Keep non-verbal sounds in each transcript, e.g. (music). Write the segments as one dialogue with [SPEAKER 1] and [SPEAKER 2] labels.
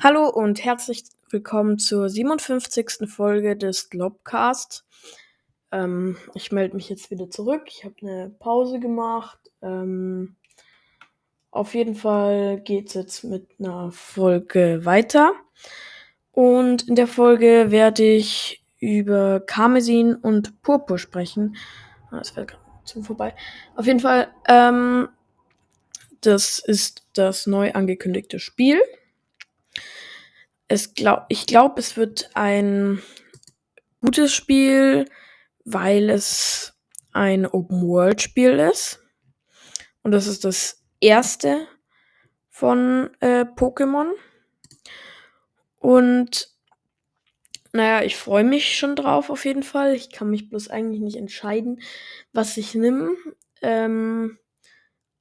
[SPEAKER 1] Hallo und herzlich willkommen zur 57. Folge des Globcast. Ähm, ich melde mich jetzt wieder zurück. Ich habe eine Pause gemacht. Ähm, auf jeden Fall geht es jetzt mit einer Folge weiter. Und in der Folge werde ich über Karmesin und Purpur sprechen. Ah, das fällt gerade zu vorbei. Auf jeden Fall, ähm, das ist das neu angekündigte Spiel es glaub, ich glaube, es wird ein gutes Spiel, weil es ein Open-World-Spiel ist. Und das ist das erste von äh, Pokémon. Und naja, ich freue mich schon drauf auf jeden Fall. Ich kann mich bloß eigentlich nicht entscheiden, was ich nehme. Ähm,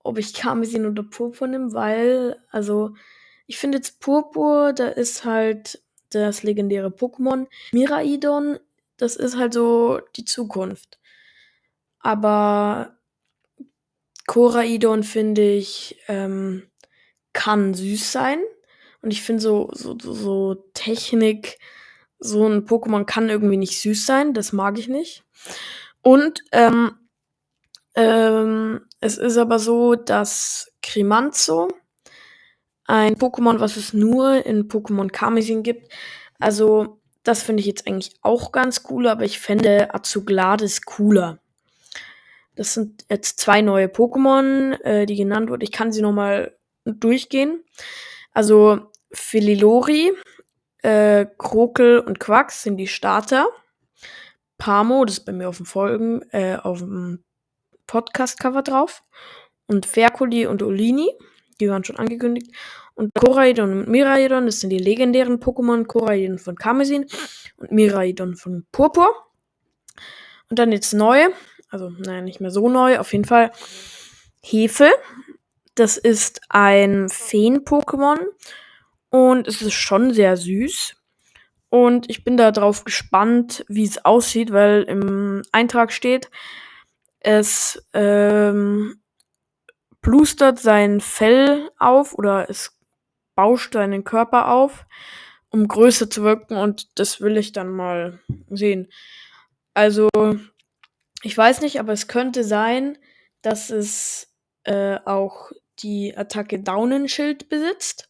[SPEAKER 1] ob ich Karmesin oder Purpur nehme, weil, also, ich finde jetzt Purpur, da ist halt das legendäre Pokémon. Miraidon, das ist halt so die Zukunft. Aber Koraidon finde ich, ähm, kann süß sein. Und ich finde so, so, so Technik, so ein Pokémon kann irgendwie nicht süß sein. Das mag ich nicht. Und ähm, ähm, es ist aber so, dass Krimanzo ein Pokémon, was es nur in Pokémon Karmesin gibt. Also, das finde ich jetzt eigentlich auch ganz cool, aber ich fände Azugladis cooler. Das sind jetzt zwei neue Pokémon, äh, die genannt wurden. Ich kann sie nochmal durchgehen. Also, Phililori, äh, Krokel und Quax sind die Starter. Pamo, das ist bei mir auf dem Folgen, äh, auf dem Podcast-Cover drauf. Und Ferkuli und Olini die waren schon angekündigt. Und Koraidon und Miraidon, das sind die legendären Pokémon. Koraidon von Karmesin und Miraidon von Purpur. Und dann jetzt neu, also naja, nicht mehr so neu, auf jeden Fall Hefe. Das ist ein Feen-Pokémon und es ist schon sehr süß. Und ich bin da drauf gespannt, wie es aussieht, weil im Eintrag steht, es ähm, plustert sein Fell auf oder es bauscht seinen Körper auf, um größer zu wirken und das will ich dann mal sehen. Also, ich weiß nicht, aber es könnte sein, dass es äh, auch die Attacke Daunenschild besitzt.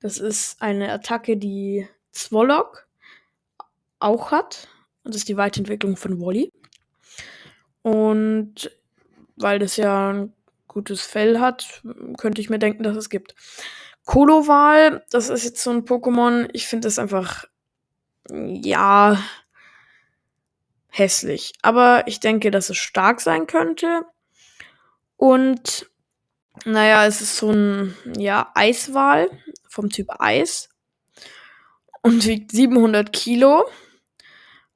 [SPEAKER 1] Das ist eine Attacke, die Zwolok auch hat. Das ist die Weiterentwicklung von Wally. Und weil das ja ein gutes Fell hat, könnte ich mir denken, dass es gibt. Koloval, das ist jetzt so ein Pokémon, ich finde es einfach, ja, hässlich. Aber ich denke, dass es stark sein könnte. Und, naja, es ist so ein, ja, Eiswal vom Typ Eis. Und wiegt 700 Kilo.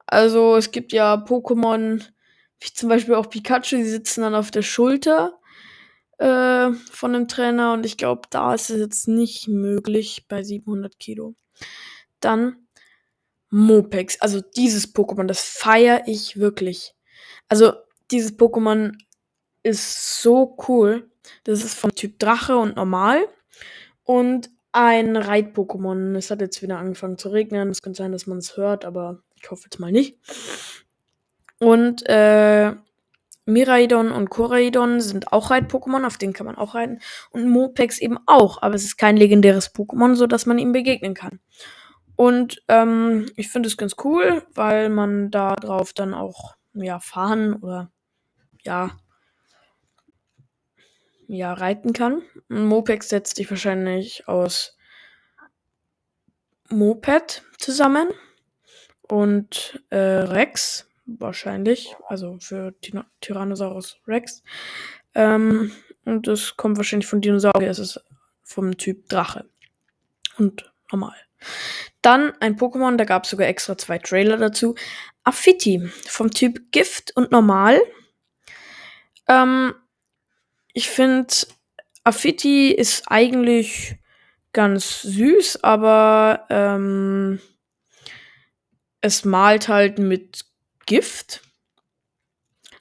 [SPEAKER 1] Also, es gibt ja Pokémon, wie zum Beispiel auch Pikachu, die sitzen dann auf der Schulter äh, von dem Trainer und ich glaube, da ist es jetzt nicht möglich bei 700 Kilo. Dann Mopex, also dieses Pokémon, das feiere ich wirklich. Also dieses Pokémon ist so cool. Das ist vom Typ Drache und normal und ein Reit-Pokémon. Es hat jetzt wieder angefangen zu regnen. Es könnte sein, dass man es hört, aber ich hoffe jetzt mal nicht. Und äh, Miraidon und Koraidon sind auch Reit-Pokémon, auf denen kann man auch reiten. Und Mopex eben auch, aber es ist kein legendäres Pokémon, sodass man ihm begegnen kann. Und ähm, ich finde es ganz cool, weil man da drauf dann auch ja, fahren oder ja, ja, reiten kann. Mopex setzt sich wahrscheinlich aus Moped zusammen und äh, Rex wahrscheinlich. Also für Tyrannosaurus Rex. Ähm, und das kommt wahrscheinlich von Dinosaurier. Es ist vom Typ Drache. Und normal. Dann ein Pokémon, da gab es sogar extra zwei Trailer dazu. Affiti vom Typ Gift und Normal. Ähm, ich finde, Affiti ist eigentlich ganz süß, aber ähm, es malt halt mit Gift.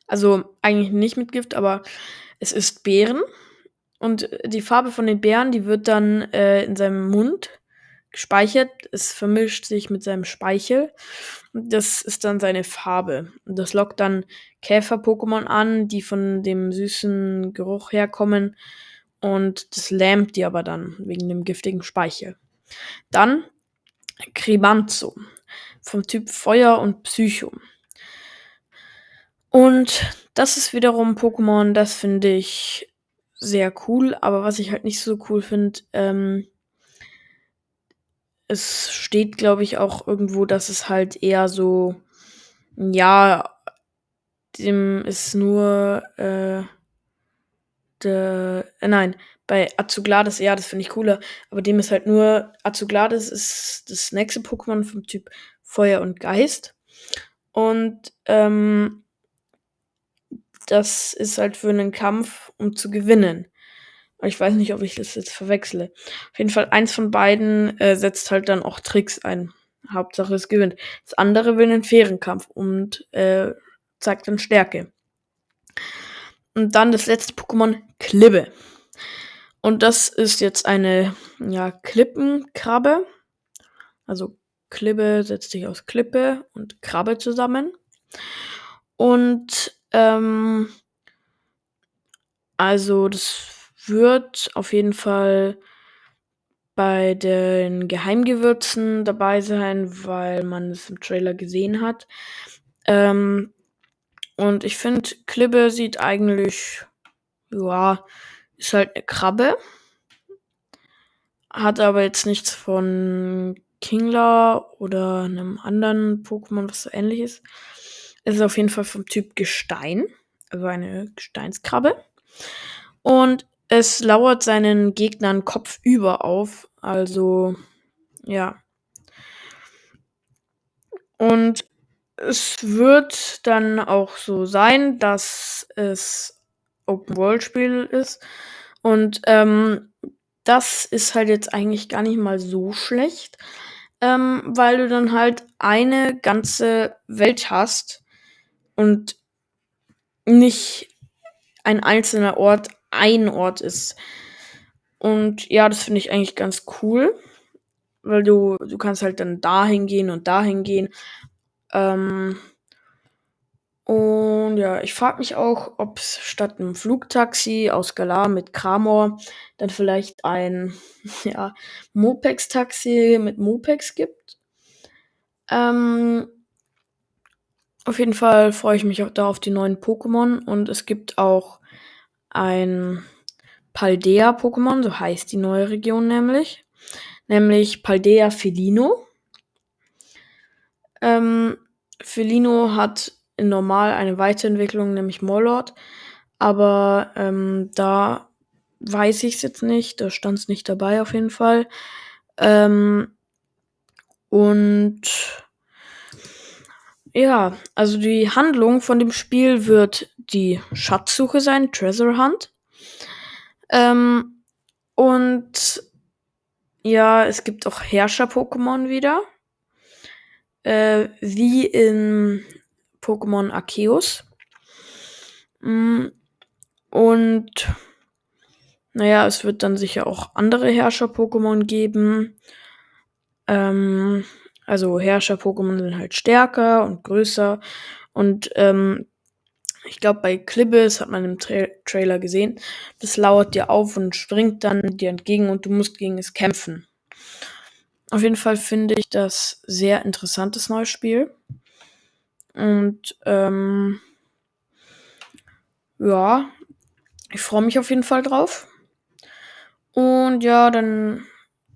[SPEAKER 1] Also eigentlich nicht mit Gift, aber es ist Beeren. Und die Farbe von den Beeren, die wird dann äh, in seinem Mund gespeichert. Es vermischt sich mit seinem Speichel. Das ist dann seine Farbe. Das lockt dann Käfer-Pokémon an, die von dem süßen Geruch herkommen. Und das lähmt die aber dann wegen dem giftigen Speichel. Dann Kribanzo vom Typ Feuer und Psycho. Und das ist wiederum Pokémon, das finde ich sehr cool, aber was ich halt nicht so cool finde, ähm, es steht, glaube ich, auch irgendwo, dass es halt eher so, ja, dem ist nur, äh, de, äh, nein, bei Azuglades, ja, das finde ich cooler, aber dem ist halt nur, Azuglades ist das nächste Pokémon vom Typ Feuer und Geist. Und, ähm, das ist halt für einen Kampf, um zu gewinnen. Ich weiß nicht, ob ich das jetzt verwechsle. Auf jeden Fall, eins von beiden äh, setzt halt dann auch Tricks ein. Hauptsache es gewinnt. Das andere will einen fairen Kampf und äh, zeigt dann Stärke. Und dann das letzte Pokémon, Klibbe. Und das ist jetzt eine ja, Klippenkrabbe. Also Klibbe setzt sich aus Klippe und Krabbe zusammen. Und ähm, also das wird auf jeden Fall bei den Geheimgewürzen dabei sein, weil man es im Trailer gesehen hat. Ähm, und ich finde, Klibbe sieht eigentlich, ja, ist halt eine Krabbe. Hat aber jetzt nichts von Kingler oder einem anderen Pokémon, was so ähnlich ist. Es ist auf jeden Fall vom Typ Gestein, also eine Gesteinskrabbe. Und es lauert seinen Gegnern kopfüber auf. Also, ja. Und es wird dann auch so sein, dass es Open-World-Spiel ist. Und ähm, das ist halt jetzt eigentlich gar nicht mal so schlecht, ähm, weil du dann halt eine ganze Welt hast und nicht ein einzelner Ort ein Ort ist. Und ja, das finde ich eigentlich ganz cool, weil du, du kannst halt dann dahin gehen und dahin gehen. Ähm, und ja, ich frage mich auch, ob es statt einem Flugtaxi aus Galar mit Kramor dann vielleicht ein (laughs) ja, Mopex-Taxi mit Mopex gibt. Ähm, auf jeden Fall freue ich mich auch da auf die neuen Pokémon und es gibt auch ein Paldea-Pokémon, so heißt die neue Region nämlich. Nämlich Paldea Felino. Ähm, Felino hat in normal eine Weiterentwicklung, nämlich Mollord. Aber ähm, da weiß ich es jetzt nicht. Da stand es nicht dabei auf jeden Fall. Ähm, und ja, also die Handlung von dem Spiel wird die Schatzsuche sein, Treasure Hunt. Ähm, und ja, es gibt auch Herrscher-Pokémon wieder. Äh, wie in Pokémon Arceus. Mm, und naja, es wird dann sicher auch andere Herrscher-Pokémon geben. Ähm, also Herrscher-Pokémon sind halt stärker und größer. Und ähm, ich glaube, bei Klibbes hat man im Tra Trailer gesehen, das lauert dir auf und springt dann dir entgegen und du musst gegen es kämpfen. Auf jeden Fall finde ich das sehr interessantes neues Spiel. Und ähm, ja, ich freue mich auf jeden Fall drauf. Und ja, dann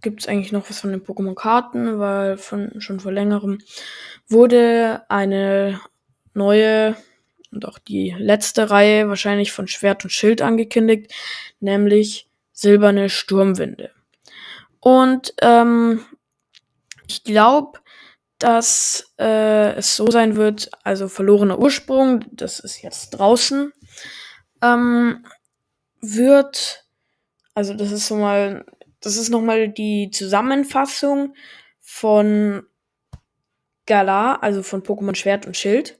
[SPEAKER 1] gibt es eigentlich noch was von den Pokémon-Karten, weil von, schon vor längerem wurde eine neue und auch die letzte Reihe wahrscheinlich von Schwert und Schild angekündigt, nämlich silberne Sturmwinde. Und ähm, ich glaube, dass äh, es so sein wird, also verlorener Ursprung, das ist jetzt draußen, ähm, wird, also das ist so mal das ist nochmal die Zusammenfassung von Galar, also von Pokémon Schwert und Schild.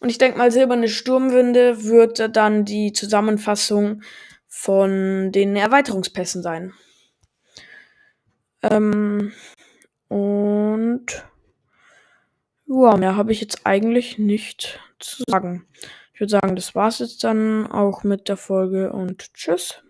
[SPEAKER 1] Und ich denke mal, Silberne Sturmwinde wird dann die Zusammenfassung von den Erweiterungspässen sein. Ähm, Und ja, mehr habe ich jetzt eigentlich nicht zu sagen. Ich würde sagen, das war's jetzt dann auch mit der Folge und tschüss.